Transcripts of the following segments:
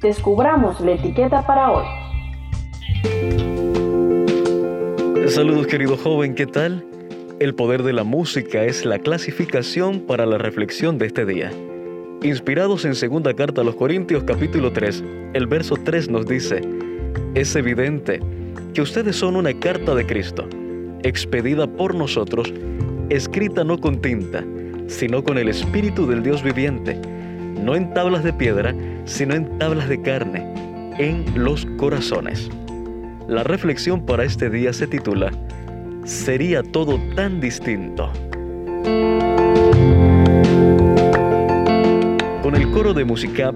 descubramos la etiqueta para hoy. Saludos querido joven, ¿qué tal? El poder de la música es la clasificación para la reflexión de este día. Inspirados en segunda carta a los Corintios capítulo 3, el verso 3 nos dice, es evidente que ustedes son una carta de Cristo, expedida por nosotros, escrita no con tinta, sino con el Espíritu del Dios viviente, no en tablas de piedra, sino en tablas de carne, en los corazones. La reflexión para este día se titula Sería todo tan distinto. Con el coro de Musicap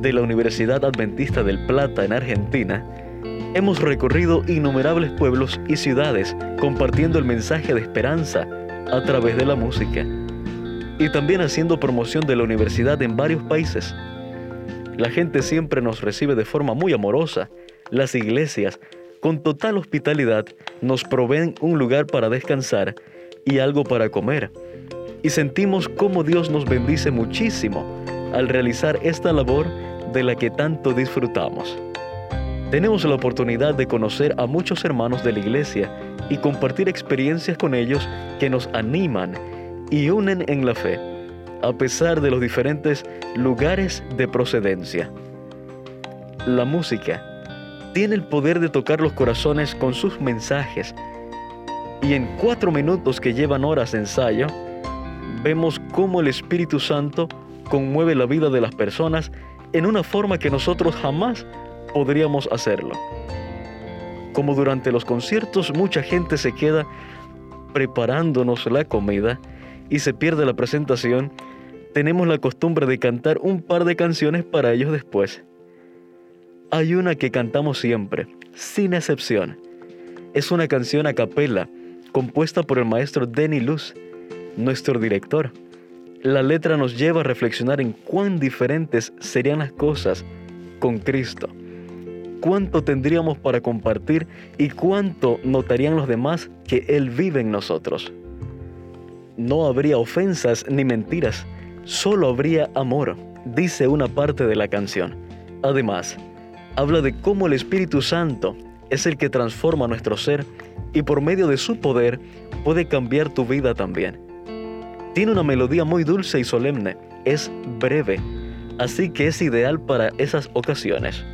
de la Universidad Adventista del Plata en Argentina, hemos recorrido innumerables pueblos y ciudades compartiendo el mensaje de esperanza a través de la música y también haciendo promoción de la universidad en varios países. La gente siempre nos recibe de forma muy amorosa. Las iglesias con total hospitalidad nos proveen un lugar para descansar y algo para comer. Y sentimos cómo Dios nos bendice muchísimo al realizar esta labor de la que tanto disfrutamos. Tenemos la oportunidad de conocer a muchos hermanos de la iglesia y compartir experiencias con ellos que nos animan y unen en la fe, a pesar de los diferentes lugares de procedencia. La música tiene el poder de tocar los corazones con sus mensajes. Y en cuatro minutos que llevan horas de ensayo, vemos cómo el Espíritu Santo conmueve la vida de las personas en una forma que nosotros jamás podríamos hacerlo. Como durante los conciertos mucha gente se queda preparándonos la comida y se pierde la presentación, tenemos la costumbre de cantar un par de canciones para ellos después. Hay una que cantamos siempre, sin excepción. Es una canción a capela, compuesta por el maestro Denny Luz, nuestro director. La letra nos lleva a reflexionar en cuán diferentes serían las cosas con Cristo. Cuánto tendríamos para compartir y cuánto notarían los demás que Él vive en nosotros. No habría ofensas ni mentiras, solo habría amor, dice una parte de la canción. Además, habla de cómo el Espíritu Santo es el que transforma nuestro ser y por medio de su poder puede cambiar tu vida también. Tiene una melodía muy dulce y solemne, es breve, así que es ideal para esas ocasiones.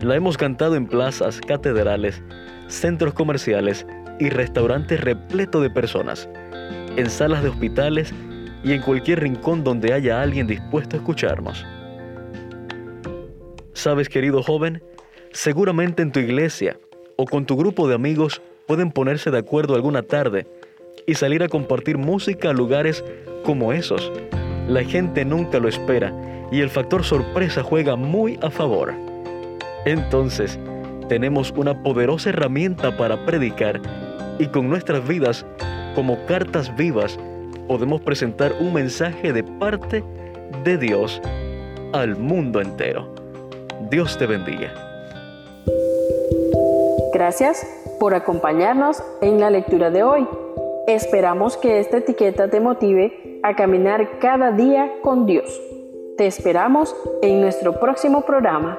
La hemos cantado en plazas, catedrales, centros comerciales y restaurantes repletos de personas, en salas de hospitales y en cualquier rincón donde haya alguien dispuesto a escucharnos. Sabes, querido joven, seguramente en tu iglesia o con tu grupo de amigos pueden ponerse de acuerdo alguna tarde y salir a compartir música a lugares como esos. La gente nunca lo espera y el factor sorpresa juega muy a favor. Entonces, tenemos una poderosa herramienta para predicar y con nuestras vidas como cartas vivas podemos presentar un mensaje de parte de Dios al mundo entero. Dios te bendiga. Gracias por acompañarnos en la lectura de hoy. Esperamos que esta etiqueta te motive a caminar cada día con Dios. Te esperamos en nuestro próximo programa.